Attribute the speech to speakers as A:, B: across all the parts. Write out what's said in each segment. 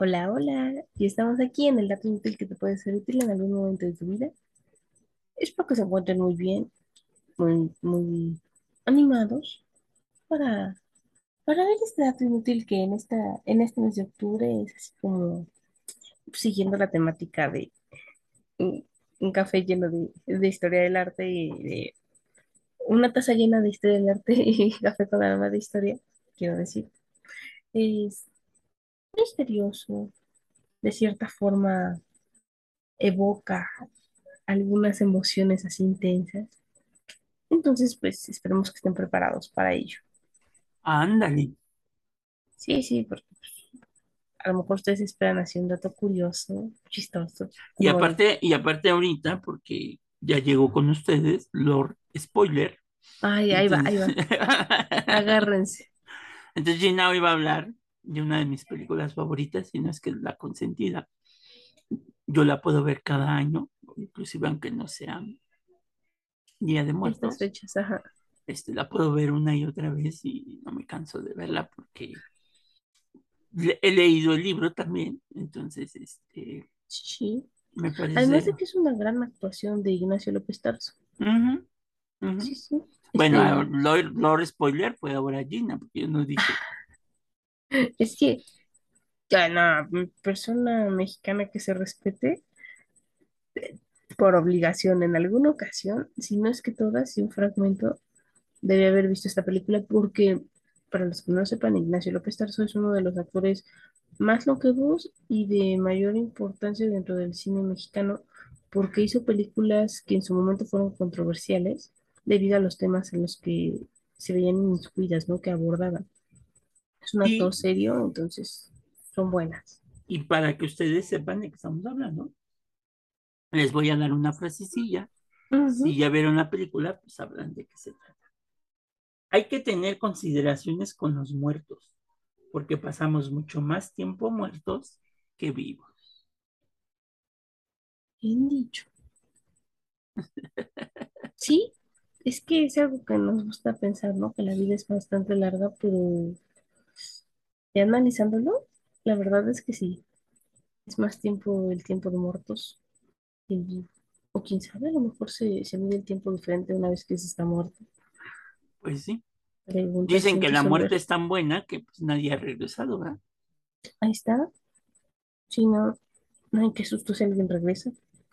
A: Hola, hola, y estamos aquí en el dato inútil que te puede ser útil en algún momento de tu vida. Espero que se encuentren muy bien, muy, muy animados para, para ver este dato inútil que en esta, en este mes de octubre es así como siguiendo la temática de un, café lleno de, historia del arte y de una taza llena de historia del arte y café con alma de historia, quiero decir. Es misterioso, de cierta forma evoca algunas emociones así intensas. Entonces, pues esperemos que estén preparados para ello.
B: Ándale.
A: Sí, sí, porque a lo mejor ustedes esperan así un dato curioso, chistoso,
B: Y aparte, y aparte ahorita, porque ya llegó con ustedes, Lord Spoiler.
A: ay, ahí va, ahí va, agárrense.
B: entonces Gina hoy va a hablar de una de mis películas favoritas, si no es que la consentida. Yo la puedo ver cada año, inclusive aunque no sea Día de
A: Estas
B: Muertos.
A: fechas, ajá.
B: Este, la puedo ver una y otra vez y no me canso de verla porque he leído el libro también, entonces este,
A: Sí.
B: me
A: Además
B: parece...
A: de que es una gran actuación de Ignacio López Tarso. Sí, sí.
B: Bueno,
A: Este,
B: Lord, Lord Spoiler fue ahora Gina, porque yo no dije.
A: Es que ya no, persona mexicana que se respete por obligación en alguna ocasión, si no es que todas, y un fragmento debe haber visto esta película porque, para los que no sepan, Ignacio López Tarso es uno de los actores más longevos y de mayor importancia dentro del cine mexicano porque hizo películas que en su momento fueron controversiales debido a los temas en los que se veían inmiscuidas, ¿no? Que abordaban. Es un actor
B: Y,
A: serio, entonces son buenas.
B: y para que ustedes sepan de qué estamos hablando, les voy a dar una frasecilla. Si
A: Ujú.
B: ya vieron la película, pues sabrán de qué se trata. Hay que tener consideraciones con los muertos, porque pasamos mucho más tiempo muertos que vivos.
A: Bien dicho. Sí, es que es algo que nos gusta pensar, ¿no? Que la vida es bastante larga, pero analizándolo, la verdad es que sí, es más tiempo el tiempo de muertos vivo. O quién sabe, a lo mejor se, se mide el tiempo diferente una vez que se está muerto.
B: Pues sí.
A: Preguntas
B: Dicen que la muerte es tan buena que pues nadie ha regresado, ¿verdad?
A: Ahí está. Si no, no hay que susto si alguien regresa.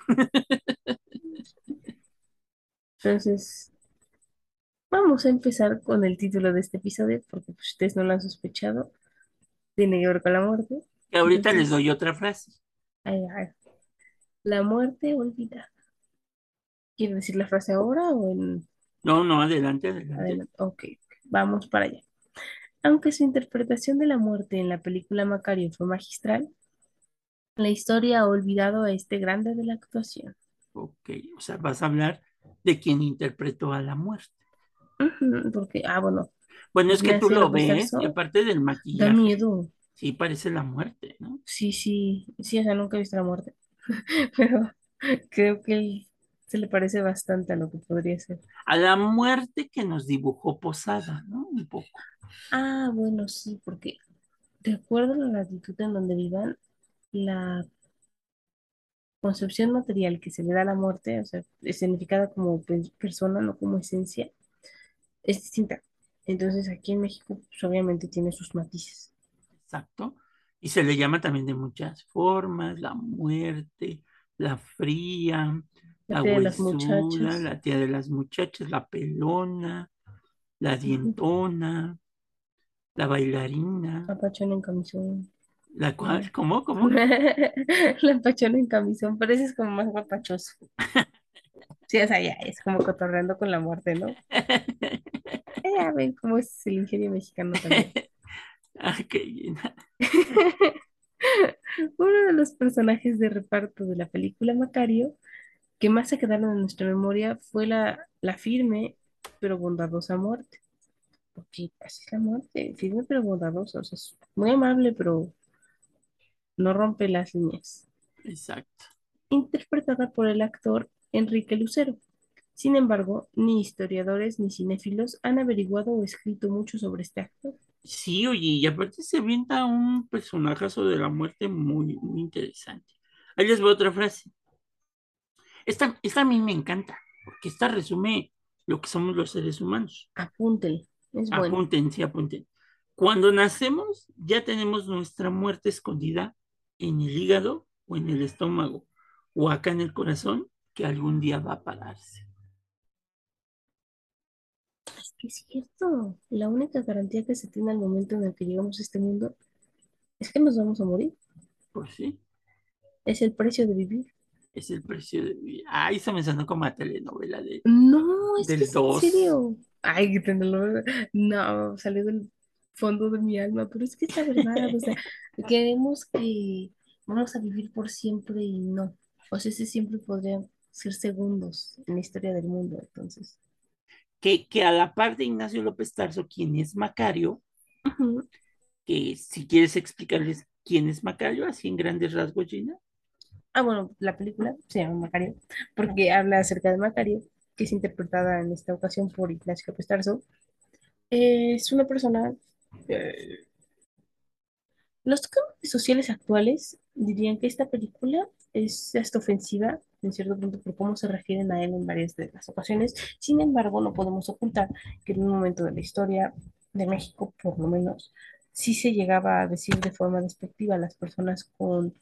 A: Entonces, vamos a empezar con el título de este episodio, porque pues, ustedes no lo han sospechado. Tiene que ver con la muerte.
B: Que ahorita les doy otra frase.
A: ahí va. La muerte olvidada. ¿Quiere decir la frase ahora o en
B: No, no, adelante, adelante.
A: adelante? Ok, vamos para allá. Aunque su interpretación de la muerte en la película Macario fue magistral, la historia ha olvidado a este grande de la actuación.
B: Ok, o sea, vas a hablar de quien interpretó a la muerte.
A: Porque, ah, bueno,
B: Bueno, es que tú lo ves y aparte del
A: da
B: maquillaje,
A: miedo.
B: sí parece la muerte, ¿no?
A: Sí, sí, sí, o sea, nunca he visto la muerte, pero creo que se le parece bastante a lo que podría ser.
B: A la muerte que nos dibujó Posada, ¿no? Un poco.
A: Ah, bueno, sí, porque de acuerdo a la latitud en donde vivan, la concepción material que se le da a la muerte, o sea, escenificada como pe- persona, no como esencia, es distinta. Entonces, aquí en México, pues, obviamente tiene sus matices.
B: Exacto. Y se le llama también de muchas formas, la muerte, la fría,
A: La
B: la
A: tía de las
B: huesuda,
A: muchachas,
B: la tía de las muchachas, la pelona, la dientona, la bailarina,
A: la en camisón.
B: la cual, ¿cómo? ¿Cómo?
A: La pachona en camisón, pero ese es como más guapachoso. Sí, o sea, ya es como cotorreando con la muerte, ¿no? Eh, Ya ven cómo es el ingenio mexicano también.
B: Ah.
A: Uno de los personajes de reparto de la película Macario que más se quedaron en nuestra memoria fue la, la firme pero bondadosa muerte. Porque así es la muerte, firme pero bondadosa. O sea, es muy amable, pero no rompe las líneas.
B: Exacto.
A: Interpretada por el actor Enrique Lucero. Sin embargo, ni historiadores ni cinéfilos han averiguado o escrito mucho sobre este actor.
B: Sí, oye, y aparte se avienta un personajazo de la muerte muy, muy interesante. Ahí les voy otra frase. Esta, esta a mí me encanta, porque esta resume lo que somos los seres humanos.
A: Apúntele, es bueno.
B: Apunten, sí, apunten. Cuando nacemos, ya tenemos nuestra muerte escondida en el hígado o en el estómago o acá en el corazón, que algún día va a pararse.
A: Es que es cierto, la única garantía que se tiene al momento en el que llegamos a este mundo es que nos vamos a morir.
B: Pues sí,
A: Es el precio de vivir.
B: es el precio de vivir. Ay, se me sonó como a telenovela de,
A: No, es que es en
B: 2.
A: serio. Ay, que tenerlo. No, salió del fondo de mi alma, pero es que es la verdad. O sea, queremos que vamos a vivir por siempre y no. O sea, ese siempre podría ser segundos en la historia del mundo. Entonces,
B: Que, que a la par de Ignacio López Tarso, quien es Macario, que si quieres explicarles quién es Macario, así en grandes rasgos, Gina.
A: Ah, bueno, la película se llama Macario, porque habla acerca de Macario, que es interpretada en esta ocasión por Ignacio López Tarso. Es una persona. eh, los sociales actuales dirían que esta película es hasta ofensiva en cierto punto por cómo se refieren a él en varias de las ocasiones. Sin embargo, no podemos ocultar que en un momento de la historia de México, por lo menos, sí se llegaba a decir de forma despectiva a las personas con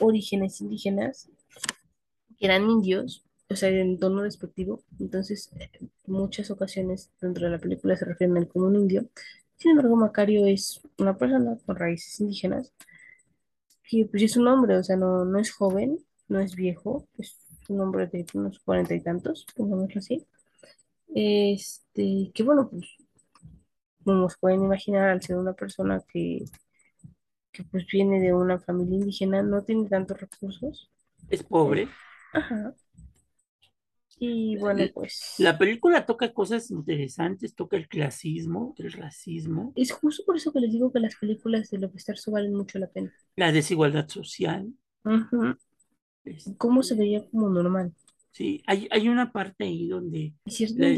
A: orígenes indígenas que eran indios, o sea, en tono despectivo. Entonces, eh, muchas ocasiones dentro de la película se refieren a él como un indio. Sin embargo, Macario es una persona con raíces indígenas que pues es un hombre, o sea, no, no es joven, no es viejo, es un hombre de unos cuarenta y tantos, pongámoslo así. Este, que bueno, pues como se pueden imaginar, al ser una persona que, que pues viene de una familia indígena, no tiene tantos recursos.
B: Es pobre.
A: ajá. Y bueno, pues
B: La película toca cosas interesantes, toca el clasismo, el racismo,
A: es justo por eso que les digo que las películas de López Tarso valen mucho la pena.
B: la desigualdad social.
A: Ujú. Cómo se
B: Este,
A: veía como normal.
B: sí, hay, hay una parte ahí donde
A: cierta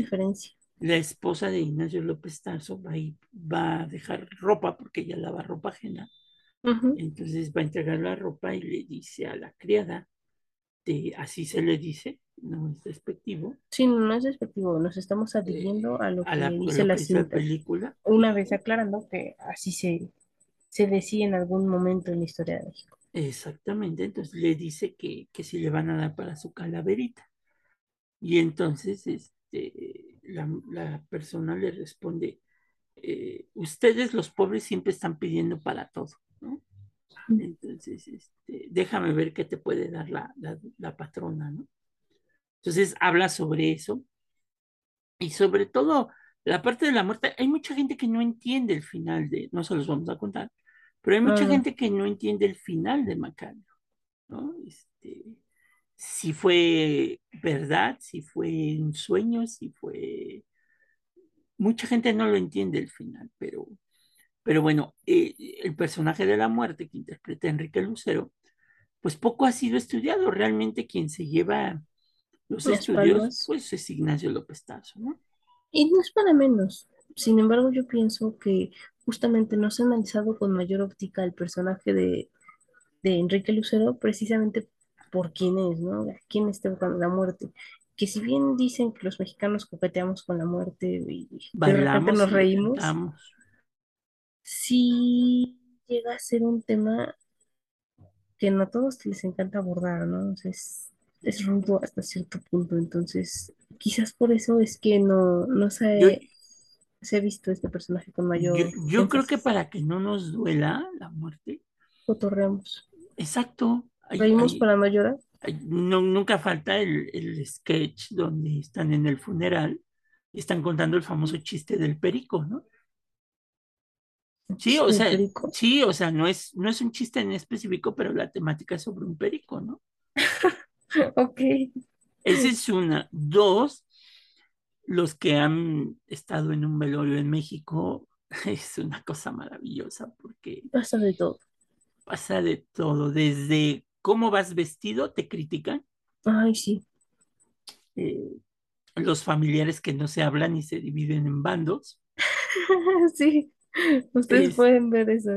B: la, esposa de Ignacio López Tarso va, va a dejar ropa porque ella lava ropa ajena. Entonces va a entregar la ropa y le dice a la criada, de, así se le dice, no es despectivo,
A: Sí, no, es despectivo, nos estamos
B: eh,
A: adhiriendo a lo
B: a
A: que
B: la,
A: dice la cinta.
B: película.
A: Una vez aclarando que así se, se decía en algún momento en la historia de México.
B: Exactamente, entonces le dice que, que si le van a dar para su calaverita. Y entonces este, la, la persona le responde, eh, ustedes los pobres siempre están pidiendo para todo, ¿no? Entonces, este, déjame ver qué te puede dar la, la, la patrona, ¿no? Entonces habla sobre eso y sobre todo la parte de la muerte. Hay mucha gente que no entiende el final de, no se los vamos a contar, pero hay mucha gente que no entiende el final de Macario, ¿no? Este, si fue verdad, si fue un sueño, si fue... Mucha gente no lo entiende el final, pero, pero bueno, eh, el personaje de la muerte que interpreta Enrique Lucero, pues poco ha sido estudiado. Realmente quien se lleva los
A: Las
B: estudios,
A: palmas.
B: pues es Ignacio López Tarso, ¿no?
A: Y no es para menos. Sin embargo, yo pienso que justamente no se ha analizado con mayor óptica el personaje de, de Enrique Lucero precisamente por quién es, ¿no? A quién está buscando la muerte. Que si bien dicen que los mexicanos coqueteamos con la muerte y de repente nos reímos, sí llega a ser un tema que no a todos les encanta abordar, ¿no? Sea, es, rudo hasta cierto punto. Entonces, quizás por eso es que no, no
B: Yo,
A: se, se ha visto este personaje con
B: yo,
A: mayor
B: yo creo que para que no nos duela la muerte,
A: Cotorreamos.
B: exacto, hay,
A: Reímos
B: hay,
A: para no llorar.
B: hay- no, nunca falta el, el sketch donde están en el funeral y están contando el famoso chiste del perico, ¿no? Sí, o sea,
A: perico.
B: sí, o sea, no es, no es un chiste en específico, pero la temática es sobre un perico, ¿no?
A: Ok.
B: Esa es una. Dos, los que han estado en un velorio en México, es una cosa maravillosa porque
A: Pasa de todo.
B: pasa de todo, desde cómo vas vestido, te critican,
A: Ay, sí.
B: eh, los familiares que no se hablan y se dividen en bandos,
A: Sí. Ustedes
B: Es,
A: pueden ver eso.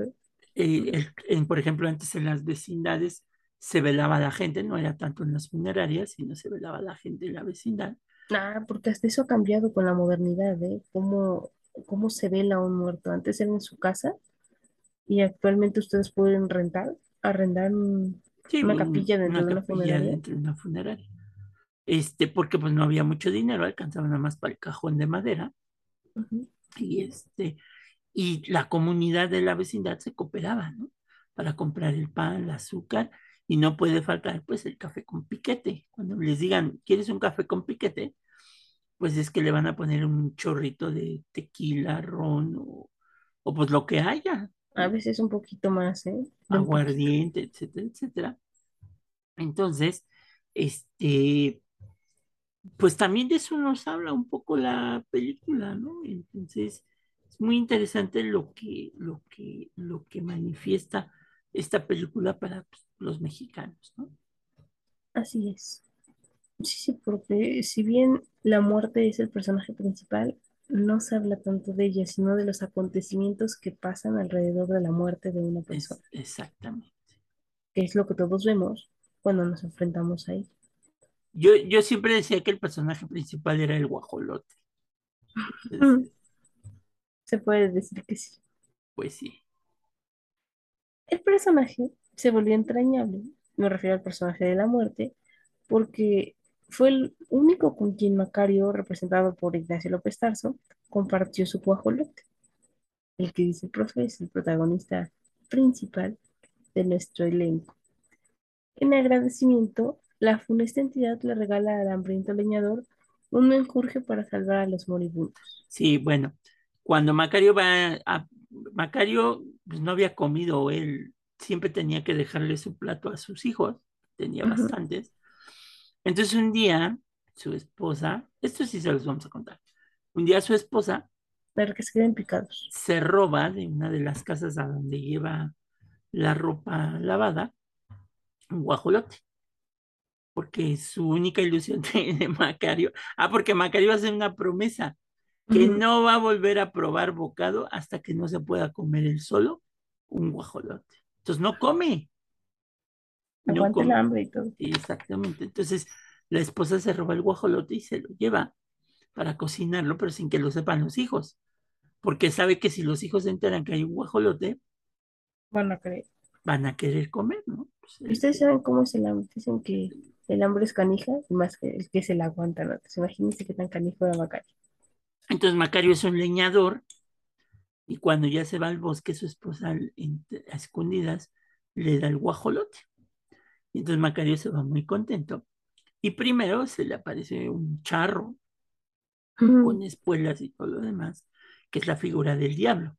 B: eh, el- en, por ejemplo, antes en las vecindades se velaba la gente, no era tanto en las funerarias, sino se velaba la gente en la vecindad.
A: Ah, porque hasta eso ha cambiado con la modernidad, ¿eh? ¿Cómo, cómo se vela un muerto? Antes era en su casa y actualmente ustedes pueden rentar, arrendar un-
B: Sí,
A: una
B: un-
A: capilla dentro
B: una
A: de una
B: capilla
A: funeraria.
B: dentro de una funeraria. Este, porque pues no había mucho dinero, alcanzaba nada más para el cajón de madera. Y este, y la comunidad de la vecindad se cooperaba, ¿no? Para comprar el pan, el azúcar, y no puede faltar, pues, el café con piquete. Cuando les digan, ¿quieres un café con piquete? Pues es que le van a poner un chorrito de tequila, ron o, o pues lo que haya,
A: A veces un poquito más, ¿eh? De.
B: Aguardiente, etcétera, etcétera. Entonces, este, pues también de eso nos habla un poco la película, ¿no? Entonces, es muy interesante lo que, lo que, lo que manifiesta esta película para pues, los mexicanos, ¿no?
A: Así es. Sí, sí, porque si bien la muerte es el personaje principal, no se habla tanto de ella, sino de los acontecimientos que pasan alrededor de la muerte de una persona,
B: Es exactamente.
A: que es lo que todos vemos cuando nos enfrentamos a ella.
B: Yo, yo siempre decía que el personaje principal era el guajolote. Entonces,
A: Se puede decir que sí.
B: pues sí,
A: El personaje se volvió entrañable, me refiero al personaje de la muerte, porque fue el único con quien Macario, representado por Ignacio López Tarso, compartió su guajolote. El que dice el profe es el protagonista principal de nuestro elenco. En agradecimiento, la funesta entidad le regala al hambriento leñador un menjurje para salvar a los moribundos.
B: sí, bueno, cuando Macario va a, Macario pues no había comido, él siempre tenía que dejarle su plato a sus hijos, tenía bastantes. Entonces un día su esposa, esto sí se los vamos a contar, un día su esposa
A: Para que se queden picados.
B: se roba de una de las casas a donde lleva la ropa lavada un guajolote, porque su única ilusión de, de Macario, ah, porque Macario hace una promesa que no va a volver a probar bocado hasta que no se pueda comer él solo un guajolote. Entonces no come, no
A: Aguante el
B: come.
A: hambre y todo.
B: Sí, exactamente. Entonces la esposa se roba el guajolote y se lo lleva para cocinarlo, pero sin que lo sepan los hijos, porque sabe que si los hijos se enteran que hay un guajolote,
A: Van a creer.
B: van a querer comer, ¿no? Pues,
A: ¿Y ustedes saben cómo es el hambre? Dicen que el hambre es canija y más que el que se la aguanta, ¿no? Entonces, imagínense qué tan canijo era Macario.
B: Entonces Macario es un leñador y cuando ya se va al bosque, su esposa a escondidas le da el guajolote. Y entonces Macario se va muy contento. Y primero se le aparece un charro con espuelas y todo lo demás, que es la figura del diablo.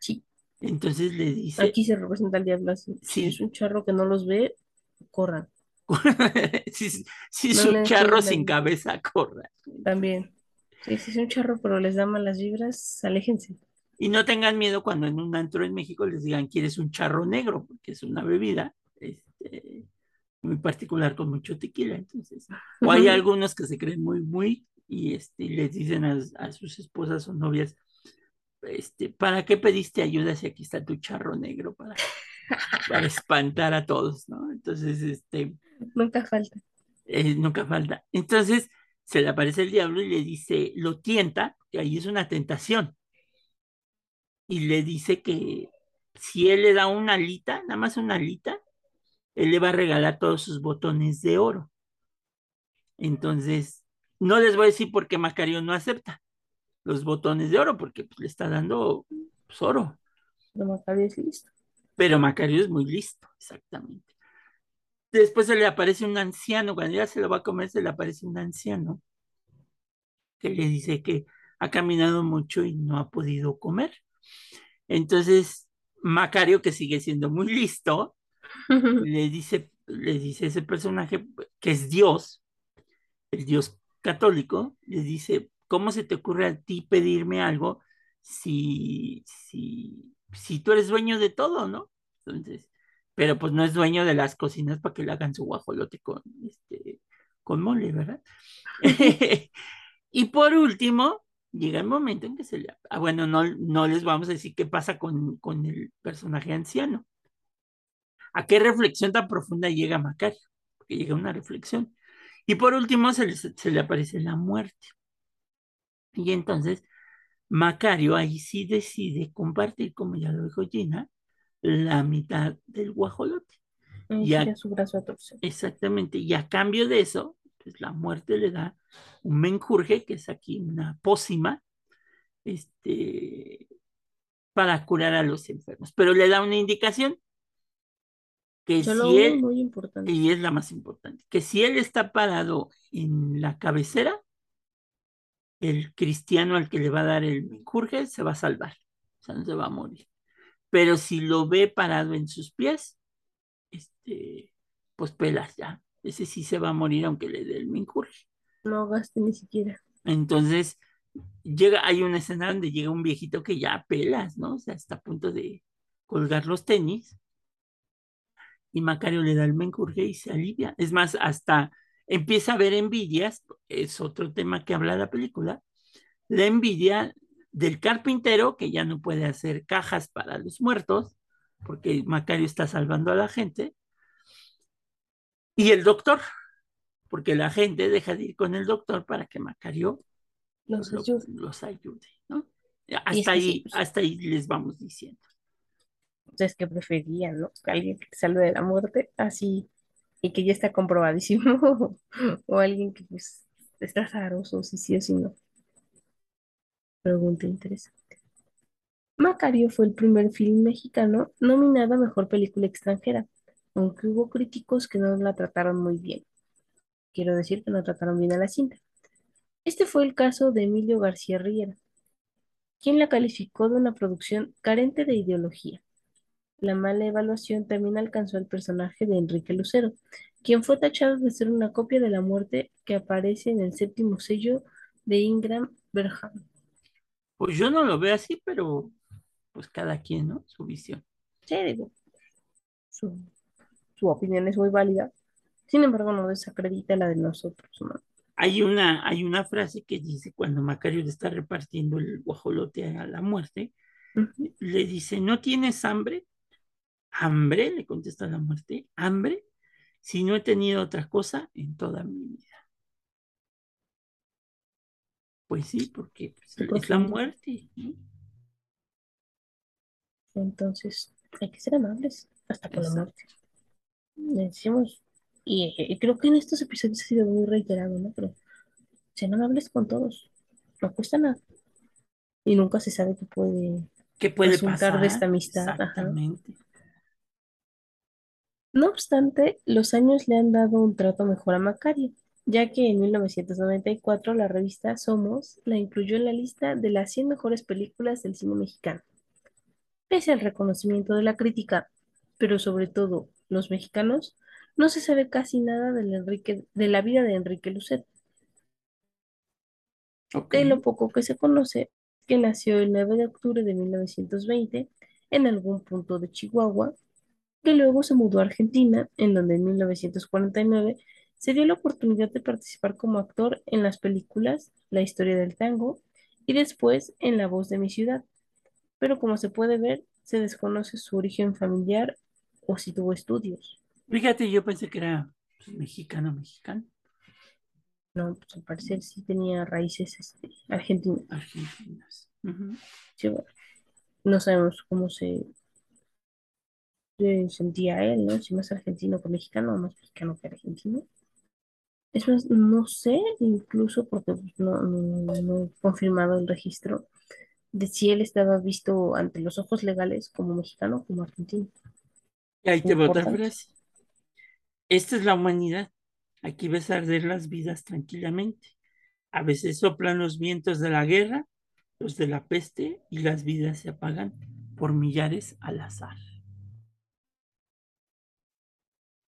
A: Sí,
B: Entonces le dice,
A: aquí se representa el diablo así. Si es
B: sí,
A: un charro que no los ve, corran.
B: si, si
A: No
B: su
A: le
B: charro sin cabeza corra.
A: También. Sí, si es un charro, pero les da malas vibras, aléjense.
B: Y no tengan miedo cuando en un antro en México les digan, ¿quieres un charro negro? Porque es una bebida este, muy particular con mucho tequila. Entonces, o hay algunos que se creen muy, muy, y este, les dicen a, a sus esposas o novias, este, ¿para qué pediste ayuda si aquí está tu charro negro para, para espantar a todos, ¿no? Entonces, este,
A: Nunca falta.
B: eh, nunca falta. Entonces, se le aparece el diablo y le dice, lo tienta, que ahí es una tentación, y le dice que si él le da una alita, nada más una alita, él le va a regalar todos sus botones de oro. Entonces, no les voy a decir por qué Macario no acepta los botones de oro, porque pues, le está dando pues, oro.
A: Pero Macario es listo.
B: Pero Macario es muy listo, exactamente. Después se le aparece un anciano, cuando ya se lo va a comer, se le aparece un anciano que le dice que ha caminado mucho y no ha podido comer. Entonces, Macario, que sigue siendo muy listo, le dice, le dice a ese personaje que es Dios, el Dios católico, le dice, ¿cómo se te ocurre a ti pedirme algo si, si, si tú eres dueño de todo, ¿no? Entonces, pero pues no es dueño de las cocinas para que le hagan su guajolote con, este, con mole, ¿verdad? y por último, llega el momento en que se le... Ah, bueno, no, no les vamos a decir qué pasa con, con el personaje anciano. ¿A qué reflexión tan profunda llega Macario? Porque llega una reflexión. Y por último se le, se le aparece la muerte. Y entonces Macario ahí sí decide compartir, como ya lo dijo Gina, la mitad del guajolote.
A: Y a, su brazo a torcer.
B: Exactamente. Y a cambio de eso, pues la muerte le da un menjurje, que es aquí una pócima, este, para curar a los enfermos. Pero le da una indicación que si él,
A: muy importante.
B: y es la más importante, que si él está parado en la cabecera, el cristiano al que le va a dar el menjurje se va a salvar, o sea, no se va a morir. Pero si lo ve parado en sus pies, este, pues pelas ya. Ese sí se va a morir aunque le dé el menjurje.
A: No gaste ni siquiera.
B: Entonces, llega, hay una escena donde llega un viejito que ya pelas, ¿no? O sea, está a punto de colgar los tenis. Y Macario le da el menjurje y se alivia. Es más, hasta empieza a haber envidias, es otro tema que habla la película, la envidia del carpintero que ya no puede hacer cajas para los muertos, porque Macario está salvando a la gente, y el doctor, porque la gente deja de ir con el doctor para que Macario
A: los ayude.
B: Los ayude ¿no? Hasta, ahí, pues. hasta ahí les vamos diciendo.
A: Entonces, que preferían, ¿no? Alguien que salve de la muerte así y que ya está comprobadísimo, o alguien que pues está zaroso, si sí o si no. Pregunta interesante. Macario fue el primer film mexicano nominado a Mejor Película Extranjera, aunque hubo críticos que no la trataron muy bien. Quiero decir que no trataron bien a la cinta. Este fue el caso de Emilio García Riera, quien la calificó de una producción carente de ideología. La mala evaluación también alcanzó al personaje de Enrique Lucero, quien fue tachado de ser una copia de la muerte que aparece en el séptimo sello de Ingram Bergman.
B: Pues yo no lo veo así, pero pues cada quien, ¿no? Su visión.
A: Sí, digo, su, opinión es muy válida. Sin embargo, no desacredita la de nosotros, ¿no?
B: Hay una, hay una frase que dice cuando Macario le está repartiendo el guajolote a la muerte, le dice, ¿no tienes hambre? ¿Hambre? Le contesta la muerte, ¿hambre? Si no he tenido otra cosa en toda mi vida. Pues sí, porque pues, es la muerte. ¿no?
A: Entonces, hay que ser amables hasta con la muerte. decimos, y, creo que en estos episodios ha sido muy reiterado, ¿no? Pero sean amables con todos, no cuesta nada. Y nunca se sabe qué puede,
B: ¿Qué puede pasar
A: de esta amistad. No obstante, los años le han dado un trato mejor a Macario, ya que en 1994 la revista Somos la incluyó en la lista de las 100 mejores películas del cine mexicano pese al reconocimiento de la crítica, pero sobre todo los mexicanos, no se sabe casi nada Enrique, de la vida de Enrique Lucet. De lo poco que se conoce, que nació el 9 de octubre de 1920 en algún punto de Chihuahua, que luego se mudó a Argentina, en donde en 1949 se dio la oportunidad de participar como actor en las películas La historia del tango y después en La voz de mi ciudad pero como se puede ver, se desconoce su origen familiar o si tuvo estudios.
B: Fíjate, yo pensé que era pues, mexicano, mexicano.
A: No, pues al parecer sí tenía raíces este, argentinas.
B: Argentinas.
A: no sabemos cómo se, sentía él, ¿no? Si más argentino que mexicano o más mexicano que argentino. Es más, no sé, incluso porque pues, no, no he confirmado el registro de si él estaba visto ante los ojos legales como mexicano o como argentino.
B: Y ahí te va otra frase. Esta es la humanidad. Aquí ves arder las vidas tranquilamente. A veces soplan los vientos de la guerra, los de la peste, y las vidas se apagan por millares al azar.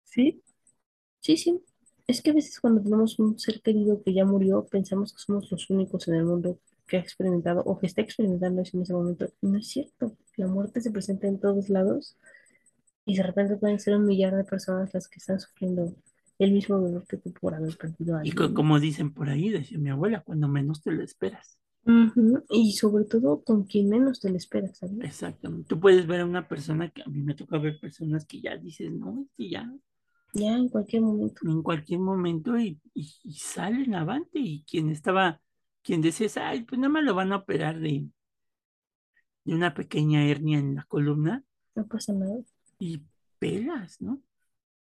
A: Sí, sí, sí. Es que a veces cuando tenemos un ser querido que ya murió, pensamos que somos los únicos en el mundo que ha experimentado o que está experimentando en ese momento. No es cierto. La muerte se presenta en todos lados y de repente pueden ser un millar de personas las que están sufriendo el mismo dolor que tú por haber perdido a
B: alguien. Y como dicen por ahí, decía mi abuela, cuando menos te lo esperas.
A: Y sobre todo con quien menos te lo esperas, ¿sabes?
B: Exactamente. Tú puedes ver a una persona que a mí me toca ver personas que ya dices, no, este ya
A: Ya en cualquier momento.
B: en cualquier momento y, y, y salen avante. Y quien estaba, quien decías, ay, pues nada más lo van a operar de, de una pequeña hernia en la columna
A: No pasa nada.
B: y pelas, ¿no?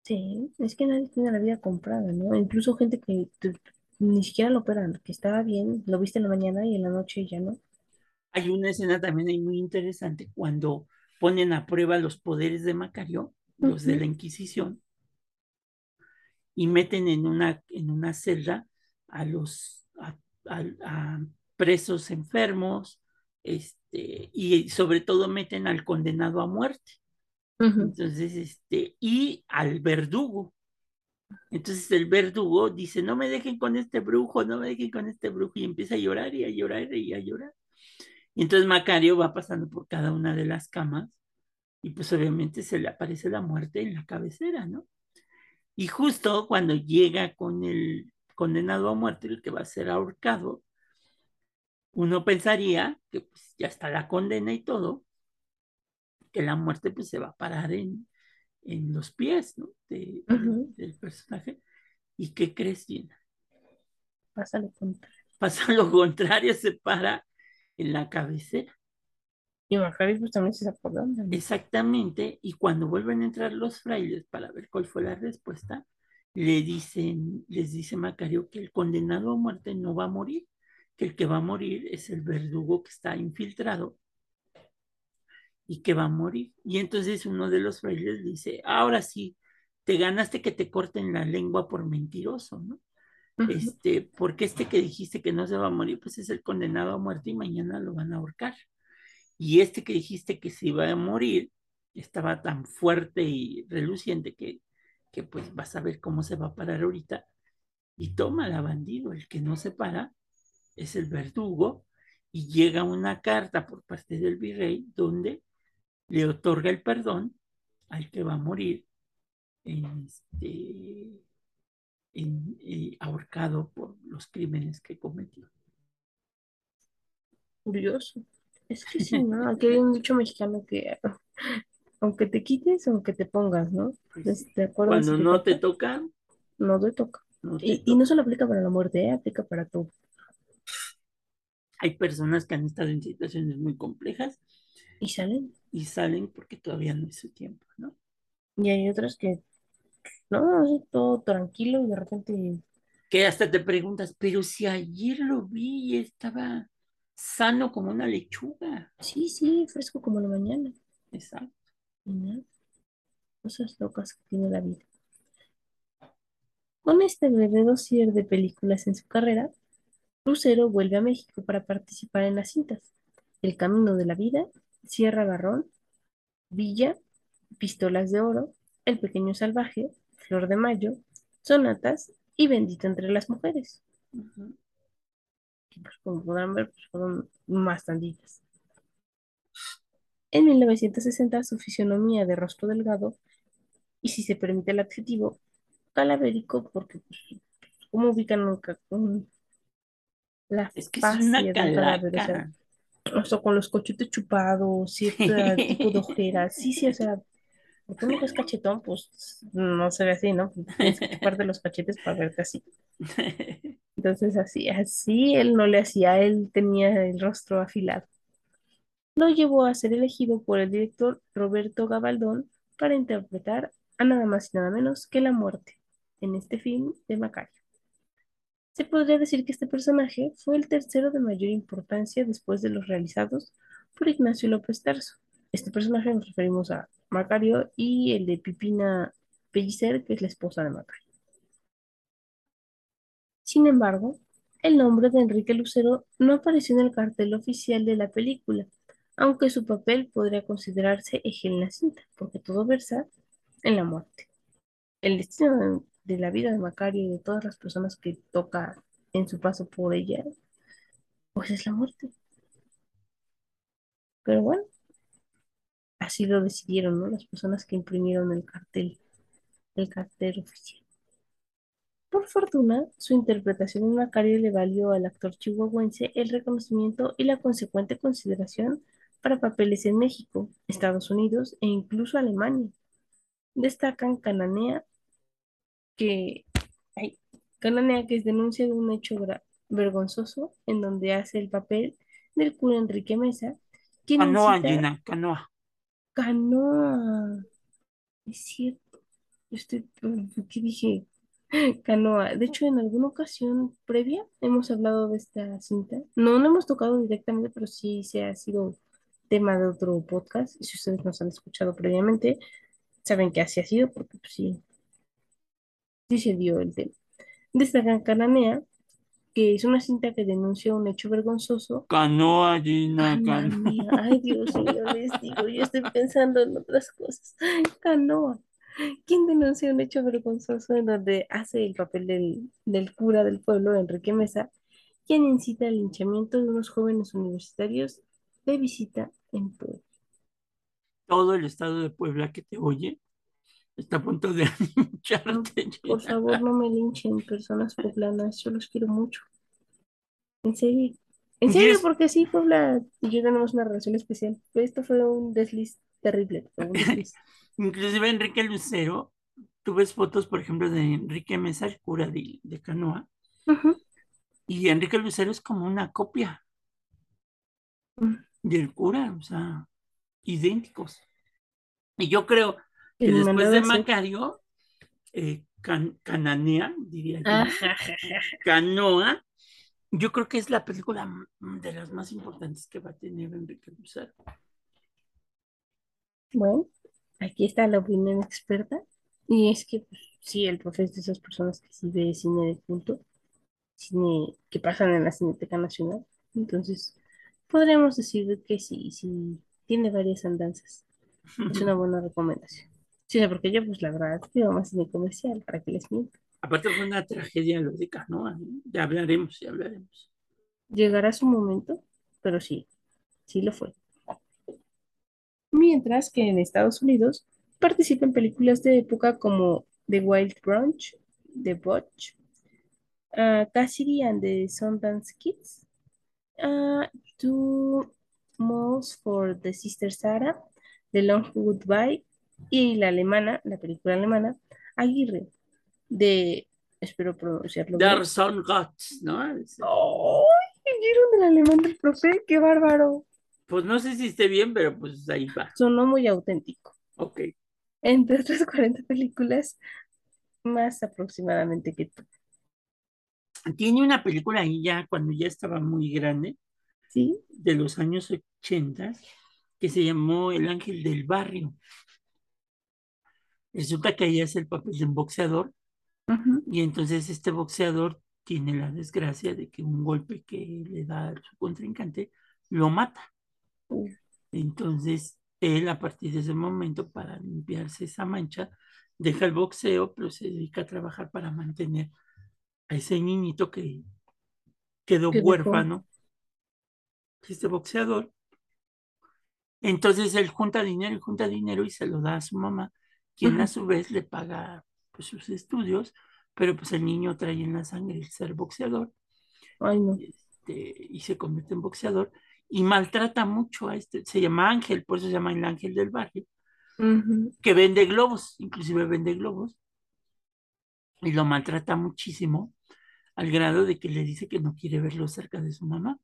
A: Sí, es que nadie tiene la vida comprada, ¿no? Incluso gente que ni siquiera lo operan, que estaba bien, lo viste en la mañana y en la noche ya no.
B: Hay una escena también ahí muy interesante cuando ponen a prueba los poderes de Macario, los de la Inquisición, y meten en una, en una celda a los a, a- a presos enfermos, este, y sobre todo meten al condenado a muerte. Entonces, este, y al verdugo. Entonces el verdugo dice, no me dejen con este brujo, no me dejen con este brujo, y empieza a llorar y a llorar y a llorar. Y entonces Macario va pasando por cada una de las camas y pues obviamente se le aparece la muerte en la cabecera, ¿no? Y justo cuando llega con el condenado a muerte, el que va a ser ahorcado, uno pensaría que pues ya está la condena y todo, que la muerte pues se va a parar en, en los pies, ¿no? De, del personaje. ¿Y qué crees, Gina?
A: Pásale contra.
B: Pasa lo contrario, se para en la cabecera.
A: Y Macari pues también se sacó de onda.
B: Exactamente, y cuando vuelven a entrar los frailes para ver cuál fue la respuesta, le dicen, les dice Macario que el condenado a muerte no va a morir, que el que va a morir es el verdugo que está infiltrado y que va a morir. Y entonces uno de los frailes dice, ahora sí, te ganaste que te corten la lengua por mentiroso, ¿no? Este, porque este que dijiste que no se va a morir, pues es el condenado a muerte y mañana lo van a ahorcar. Y este que dijiste que se iba a morir estaba tan fuerte y reluciente que, que pues vas a ver cómo se va a parar ahorita. Y toma la bandido, el que no se para es el verdugo y llega una carta por parte del virrey donde le otorga el perdón al que va a morir este, eh, ahorcado por los crímenes que cometió.
A: Curioso. Es que sí, ¿no? Aquí hay un dicho mexicano que aunque te quites, aunque te pongas, ¿no?
B: Pues
A: ¿te acuerdas
B: cuando no te toca,
A: No te toca.
B: no te
A: Y, y no solo aplica para la muerte, ¿eh? Aplica para todo.
B: Hay personas que han estado en situaciones muy complejas
A: Y salen.
B: y salen porque todavía no es su tiempo, ¿no?
A: Y hay otras que, no, así todo tranquilo y de repente,
B: Que hasta te preguntas, pero si ayer lo vi y estaba sano como una lechuga.
A: sí, sí, fresco como la mañana.
B: Exacto.
A: Y nada, cosas locas que tiene la vida. Con este breve dossier de películas en su carrera, Lucero vuelve a México para participar en las cintas El Camino de la Vida, Sierra Garrón, Villa, Pistolas de Oro, El Pequeño Salvaje, Flor de Mayo, Sonatas y Bendito entre las mujeres. Pues, como podrán ver, pues, fueron bastantitas. En 1960, su fisionomía de rostro delgado, y si se permite el adjetivo, calavérico, porque pues, ¿cómo ubican un ca- un- la
B: Es que es una?
A: O sea,
B: calaca.
A: o sea, con los cochetes chupados, cierto tipo de ojeras. Sí, sí, o sea, porque uno que es cachetón, pues no se ve así, ¿no? Tienes que chuparte los cachetes para verte así. Entonces, así, así él no le hacía, él tenía el rostro afilado. Lo llevó a ser elegido por el director Roberto Gabaldón para interpretar a nada más y nada menos que la muerte en este film de Macario. Se podría decir que este personaje fue el tercero de mayor importancia después de los realizados por Ignacio López Tarso. Este personaje nos referimos a Macario y el de Pipina Pellicer, que es la esposa de Macario. Sin embargo, el nombre de Enrique Lucero no apareció en el cartel oficial de la película, aunque su papel podría considerarse eje en la cinta, porque todo versa en la muerte. El destino de, la vida de Macario y de todas las personas que toca en su paso por ella, pues es la muerte. Pero bueno, así lo decidieron, ¿no? Las personas que imprimieron el cartel, el cartel oficial. Por fortuna, su interpretación en Macario le valió al actor chihuahuense el reconocimiento y la consecuente consideración para papeles en México, Estados Unidos e incluso Alemania. Destacan Cananea, que, ay, Cananea, que es denuncia de un hecho vergonzoso en donde hace el papel del cura Enrique Mesa, quien
B: Canoa,
A: incita
B: Gina, canoa.
A: Canoa. Es cierto, estoy, ¿qué dije? Canoa. De hecho, en alguna ocasión previa hemos hablado de esta cinta. No, no hemos tocado directamente, pero sí se ha sido tema de otro podcast. Y si ustedes nos han escuchado previamente, saben que así ha sido, porque pues, sí, sí se dio el tema. Destacan Cananea, que es una cinta que denuncia un hecho vergonzoso.
B: Canoa, Gina,
A: Cananea,
B: canoa.
A: ay Dios mío, les digo, yo estoy pensando en otras cosas. Canoa. ¿Quién denuncia un hecho vergonzoso en donde hace el papel del, del cura del pueblo, Enrique Mesa, quien incita al linchamiento de unos jóvenes universitarios de visita en Puebla?
B: Todo el estado de Puebla que te oye está a punto de
A: No,
B: hincharte,
A: por favor, no me linchen personas poblanas, yo los quiero mucho. En serio. En serio, porque sí, Puebla y yo tenemos una relación especial. Esto fue un desliz terrible, un desliz.
B: inclusive Enrique Lucero, tú ves fotos, por ejemplo, de Enrique Mesa, el cura de, de Canoa, y Enrique Lucero es como una copia
A: ujú.
B: del cura, o sea, idénticos. Y yo creo que después
A: mandado
B: de. Macario, eh, Can- Cananea, diría yo. Canoa, yo creo que es la película de las más importantes que va a tener Enrique Lucero.
A: Bueno, aquí está la opinión experta. Y es que, pues, sí, el profe es de esas personas que sí ve cine de culto, cine que pasan en la Cineteca Nacional. Entonces, podríamos decir que sí, sí, tiene varias andanzas. Es una buena recomendación. Sí, porque yo, pues, la verdad, veo más cine comercial, para que les miento.
B: Aparte fue una tragedia lo de Canoa, ¿no? Ya hablaremos, ya hablaremos.
A: Llegará su momento, pero sí, sí lo fue. Mientras que en Estados Unidos participa en películas de época como The Wild Bunch, The Butch, uh, Cassidy and the Sundance Kids, uh, Two Malls for the Sister Sarah, The Long Goodbye y la alemana, la película alemana, Aguirre, de, espero pronunciarlo bien.
B: Der Sonnengott, ¿no? Ese.
A: ¡Ay! ¿Vieron el alemán del profe? ¡Qué bárbaro!
B: Pues no sé si esté bien, pero pues ahí va.
A: Sonó muy auténtico.
B: Ok.
A: Entre otras 40 películas, más aproximadamente que tú.
B: Tiene una película ahí ya cuando ya estaba muy grande,
A: ¿Sí?
B: de los años 80, que se llamó El Ángel del Barrio. Resulta que ella es el papel de un boxeador y entonces este boxeador tiene la desgracia de que un golpe que le da a su contrincante lo mata.
A: Uh,
B: Entonces él a partir de ese momento para limpiarse esa mancha deja el boxeo pero se dedica a trabajar para mantener a ese niñito que quedó huérfano, este boxeador. Entonces él junta dinero y junta dinero y se lo da a su mamá, quien a su vez le paga pues, sus estudios, pero pues el niño trae en la sangre el ser boxeador
A: Ay, no.
B: este, y se convierte en boxeador y maltrata mucho a este, se llama Ángel, por eso se llama el Ángel del Barrio,
A: Ujú.
B: que vende globos, inclusive vende globos, y lo maltrata muchísimo al grado de que le dice que no quiere verlo cerca de su mamá.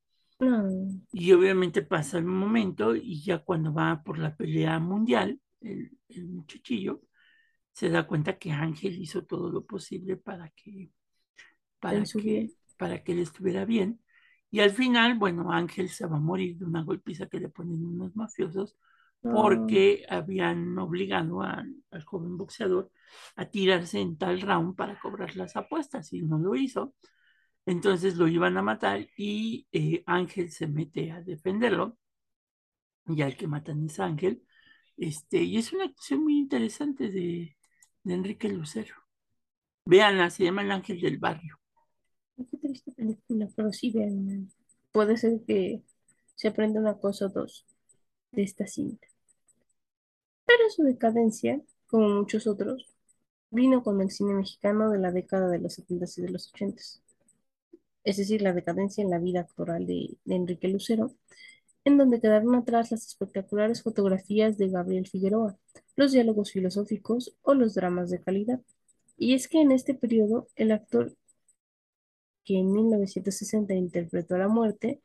B: Y obviamente pasa el momento y ya cuando va por la pelea mundial, el, el muchachillo se da cuenta que Ángel hizo todo lo posible para que, para que, para que él estuviera bien. Y al final, bueno, Ángel se va a morir de una golpiza que le ponen unos mafiosos porque habían obligado a- al joven boxeador a tirarse en tal round para cobrar las apuestas y no lo hizo. Entonces lo iban a matar y eh, Ángel se mete a defenderlo. Y al que matan es Ángel. Este, y es una actuación muy interesante de, de Enrique Lucero. Véanla, se llama El Ángel del Barrio.
A: Qué triste película, pero sí, vean. Puede ser que se aprenda una cosa o dos de esta cinta. Pero su decadencia, como muchos otros, vino con el cine mexicano de la década de los 70 y de los 80, es decir, la decadencia en la vida actoral de, de Enrique Lucero, en donde quedaron atrás las espectaculares fotografías de Gabriel Figueroa, los diálogos filosóficos o los dramas de calidad. Y es que en este periodo, el actor que en 1960 interpretó a la muerte,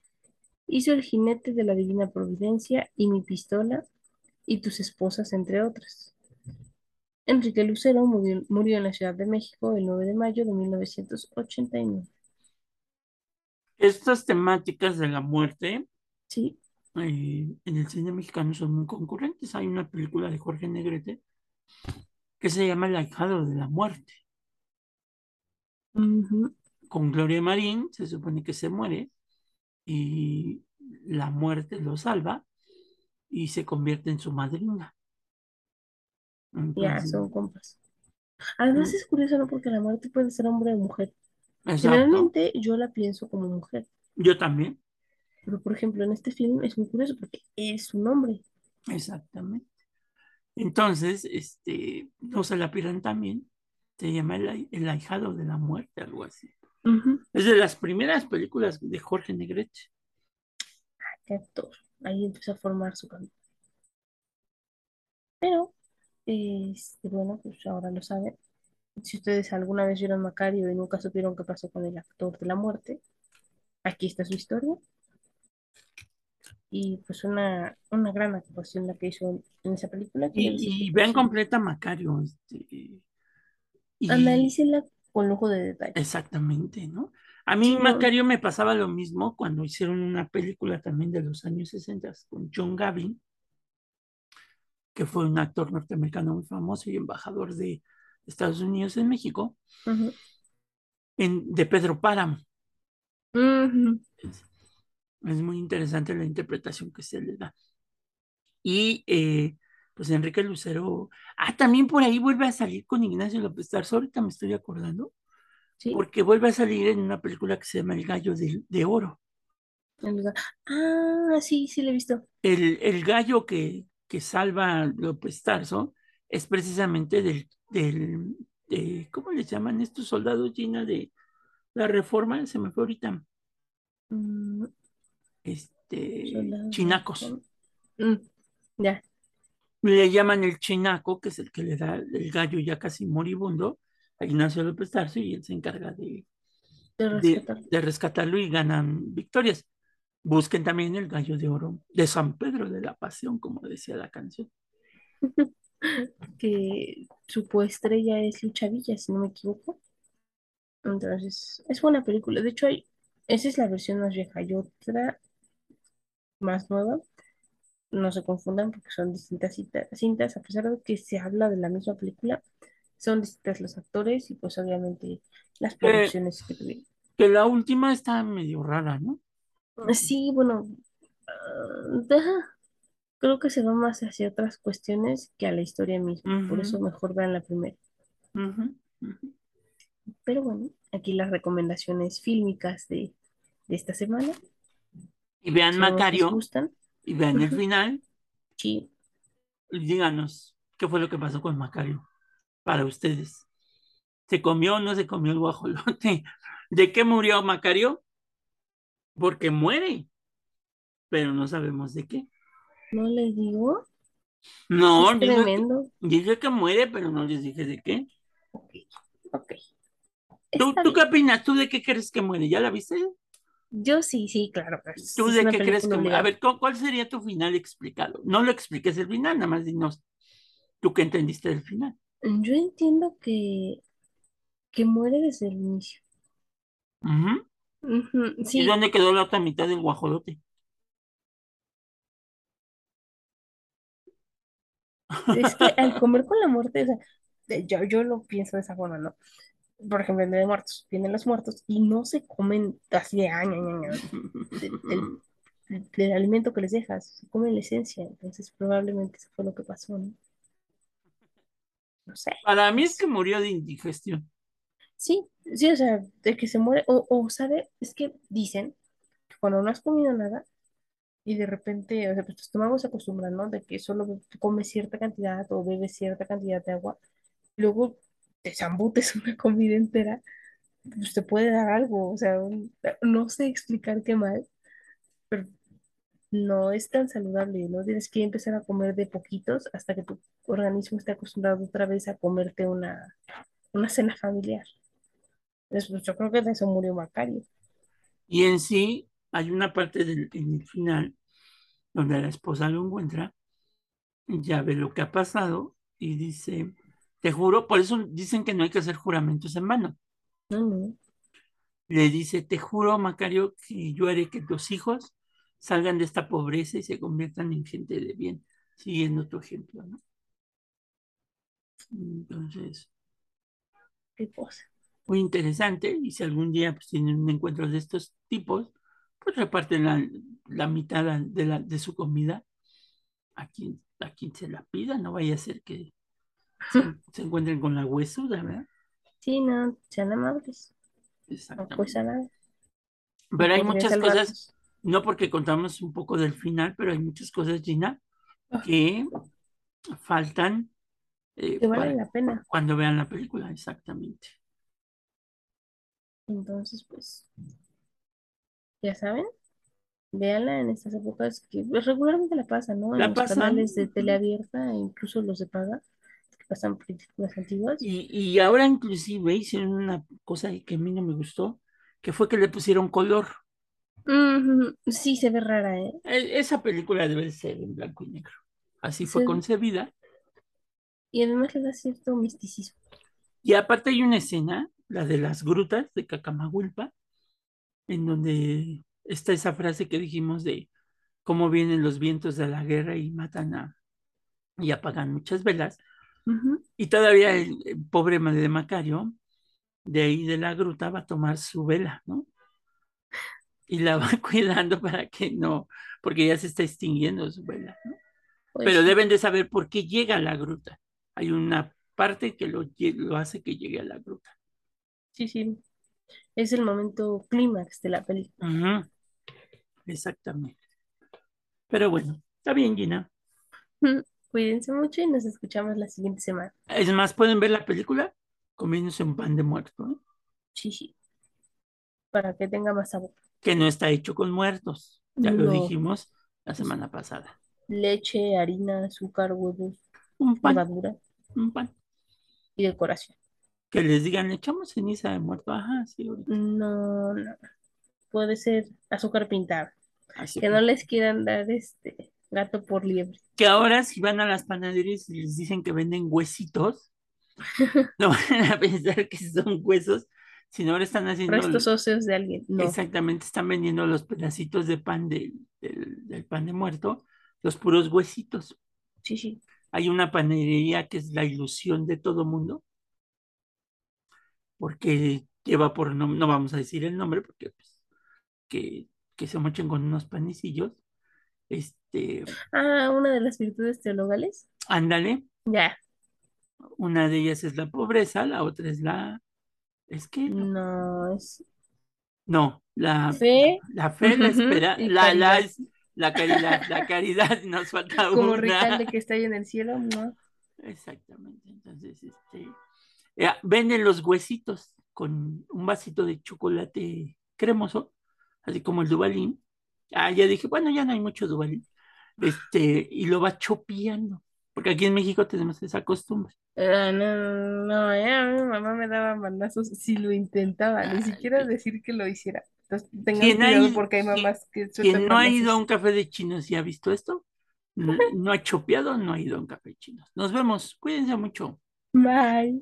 A: hizo El jinete de la Divina Providencia y Mi pistola y tus esposas, entre otras. Enrique Lucero murió, murió en la Ciudad de México el 9 de mayo de 1989.
B: Estas temáticas de la muerte
A: Sí,
B: eh, en el cine mexicano son muy concurrentes. Hay una película de Jorge Negrete que se llama El ahijado de la muerte. Con Gloria Marín se supone que se muere y la muerte lo salva y se convierte en su madrina.
A: ya, son compas. Además
B: mm,
A: es curioso, ¿no? Porque la muerte puede ser hombre o mujer.
B: exacto.
A: Generalmente yo la pienso como mujer,
B: Yo también,
A: pero por ejemplo en este film es muy curioso porque es un hombre.
B: exactamente. Entonces, este, no se la pierdan también. Se llama El, El ahijado de la muerte, algo así. Es de las primeras películas de Jorge Negrete.
A: qué actor. Ahí empieza a formar su camino. Pero, este, bueno, pues ahora lo saben. Si ustedes alguna vez vieron Macario y nunca supieron qué pasó con el actor de la muerte, aquí está su historia. Y pues una, una gran actuación la que hizo en, esa película, que
B: Y, vean completa Macario. Este, y
A: Analícenla con lujo de detalle.
B: exactamente, ¿no? A mí
A: Sí, no,
B: Macario me pasaba lo mismo cuando hicieron una película también de los años 60 con John Gavin, que fue un actor norteamericano muy famoso y embajador de Estados Unidos en México, en, de Pedro Páramo. Es, es muy interesante la interpretación que se le da. Y eh, pues Enrique Lucero, ah, también por ahí vuelve a salir con Ignacio López Tarso, ahorita me estoy acordando,
A: sí,
B: porque vuelve a salir en una película que se llama El Gallo de, de Oro.
A: Ah, sí, sí, lo he visto.
B: El, el gallo que, que salva a López Tarso es precisamente del, del de, ¿cómo les llaman estos soldados Gina de la Reforma? Se me fue ahorita,
A: Mm,
B: este, chinacos.
A: Mm, ya,
B: Le llaman el chinaco, que es el que le da el gallo ya casi moribundo a Ignacio López Tarso y él se encarga de,
A: de
B: de,
A: rescatar.
B: de rescatarlo y ganan victorias. Busquen también el gallo de oro de San Pedro de la Pasión, como decía la canción.
A: Que su coestrella es Lucha Villa, si no me equivoco. Entonces, es buena película. De hecho, hay, esa es la versión más vieja. Hay otra más nueva. No se confundan porque son distintas cita- cintas, a pesar de que se habla de la misma película, son distintas los actores y pues obviamente las
B: Eh,
A: producciones que tuvieron.
B: que la última está medio rara, ¿no?
A: Sí, bueno, ah, creo que se va más hacia otras cuestiones que a la historia misma. Por eso mejor vean la primera. Pero bueno, aquí las recomendaciones fílmicas de, de esta semana.
B: Y vean Macario
A: gustan.
B: y vean el final
A: Sí,
B: y díganos qué fue lo que pasó con Macario para ustedes. ¿Se comió o no se comió el guajolote? ¿De qué murió Macario? Porque muere, pero no sabemos de qué.
A: no les digo,
B: No,
A: es
B: dije que,
A: tremendo.
B: dije que muere, pero no les dije de qué.
A: Ok, ok,
B: ¿Tú, tú qué opinas? ¿Tú de qué crees que muere? ¿Ya la viste?
A: Yo sí, sí, claro,
B: ¿Tú de qué crees? A ver, ¿cu- ¿cuál sería tu final explicado? No lo expliques el final, nada más dinos tú qué entendiste del final.
A: Yo entiendo que, que muere desde el inicio.
B: Ujú, ¿Y
A: sí,
B: dónde quedó la otra mitad del guajolote?
A: es que al comer con la muerte, o sea, yo, yo lo pienso de esa forma, ¿no? Por ejemplo, en Día de Muertos, vienen los muertos y no se comen así de año, año, año, del alimento que les dejas, se comen la esencia. Entonces, probablemente eso fue lo que pasó, ¿no? No sé,
B: Para mí es que murió de indigestión.
A: sí, sí, o sea, de que se muere, o, o sabe, es que dicen que cuando no has comido nada, y de repente, o sea, pues tu estómago se acostumbra, ¿no? De que solo comes cierta cantidad o bebes cierta cantidad de agua. Luego te zambutes una comida entera, pues te puede dar algo, o sea, no sé explicar qué mal, pero no es tan saludable, ¿no? Tienes que empezar a comer de poquitos hasta que tu organismo esté acostumbrado otra vez a comerte una, una cena familiar. Entonces, pues, yo creo que de eso murió Macario.
B: Y en sí, hay una parte del, en el final donde la esposa lo encuentra, ya ve lo que ha pasado y dice, te juro, por eso dicen que no hay que hacer juramentos en vano.
A: No, no.
B: Le dice, te juro, Macario, que yo haré que tus hijos salgan de esta pobreza y se conviertan en gente de bien, siguiendo tu ejemplo, ¿no? Entonces,
A: qué cosa.
B: muy interesante. Y si algún día pues, tienen un encuentro de estos tipos, pues reparten la, la mitad de, la, de su comida a quien, a quien se la pida. No vaya a ser que se, encuentren con la huesuda, ¿verdad?
A: Sí, no, sean amables. No
B: Exactamente.
A: cuesta nada.
B: Pero hay muchas cosas, no porque contamos un poco del final, pero hay muchas cosas, Gina,
A: Ah.
B: que faltan eh,
A: Que vale
B: para
A: la pena.
B: cuando vean la película, exactamente.
A: Entonces, pues, ya saben, véanla en estas épocas que pues, regularmente la pasan, ¿no? En
B: La
A: los
B: pasan.
A: canales de tele abierta, e incluso los de paga, pasan películas antiguas.
B: Y, y ahora inclusive hicieron una cosa que a mí no me gustó, que fue que le pusieron color.
A: Sí, se ve rara, ¿eh?
B: E- Esa película debe ser en blanco y negro. Así fue
A: Sí.
B: concebida.
A: Y además le da cierto misticismo.
B: Y aparte hay una escena, la de las grutas de Cacamahuilpa, en donde está esa frase que dijimos de cómo vienen los vientos de la guerra y matan a y apagan muchas velas. Y todavía el, el pobre madre de Macario, de ahí de la gruta, va a tomar su vela, ¿no? Y la va cuidando para que no, porque ya se está extinguiendo su vela, ¿no?
A: Pues
B: Pero deben de saber por qué llega a la gruta. Hay una parte que lo, hace que llegue a la gruta.
A: Sí, sí. Es el momento clímax de la película.
B: Exactamente. Pero bueno, está bien, Gina.
A: Cuídense mucho y nos escuchamos la siguiente semana.
B: Es más, pueden ver la película comiéndose un pan de muerto.
A: Sí, sí. Para que tenga más sabor.
B: que no está hecho con muertos. Ya lo dijimos la semana pasada.
A: Leche, harina, azúcar, huevos,
B: Un pan,
A: levadura
B: un pan.
A: y decoración.
B: Que les digan, le echamos ceniza de muerto. Ajá, sí, ahorita.
A: No, no. Puede ser azúcar pintado.
B: Así
A: Que
B: que-
A: no les quieran dar este gato por liebre.
B: que ahora si van a las panaderías y les dicen que venden huesitos, no van a pensar que son huesos, sino ahora están haciendo
A: Restos óseos de alguien. No.
B: exactamente, están vendiendo los pedacitos de pan del, del, del pan de muerto, los puros huesitos.
A: Sí, sí.
B: Hay una panadería que es la ilusión de todo mundo, porque lleva por no, no vamos a decir el nombre, porque pues, que, que se mochen con unos panecillos. Este,
A: Ah, una de las virtudes teologales.
B: ándale,
A: Ya.
B: una de ellas es la pobreza, la otra es la, es que,
A: No, es
B: no, la
A: fe
B: la fe, la espera,
A: y
B: la, la,
A: caridad.
B: la caridad, la caridad, nos falta
A: como
B: una.
A: Ricalde que está ahí en el cielo. No.
B: Exactamente, entonces, este, ya, venden los huesitos con un vasito de chocolate cremoso, así como el Dubalín. Ah, ya dije, bueno, ya no hay mucho Dubalín. Este, y lo va chopeando, porque aquí en México tenemos esa costumbre.
A: Ah, no, no, no, ya, mi mamá me daba mandazos si lo intentaba, ni siquiera decir que lo hiciera. Entonces, tengan
B: ¿Quién ha
A: cuidado porque hay mamás que
B: Quien no ha ido a un café de chinos y ha visto esto, no, no ha chopeado, no ha ido a un café de chinos. Nos vemos, cuídense mucho.
A: Bye.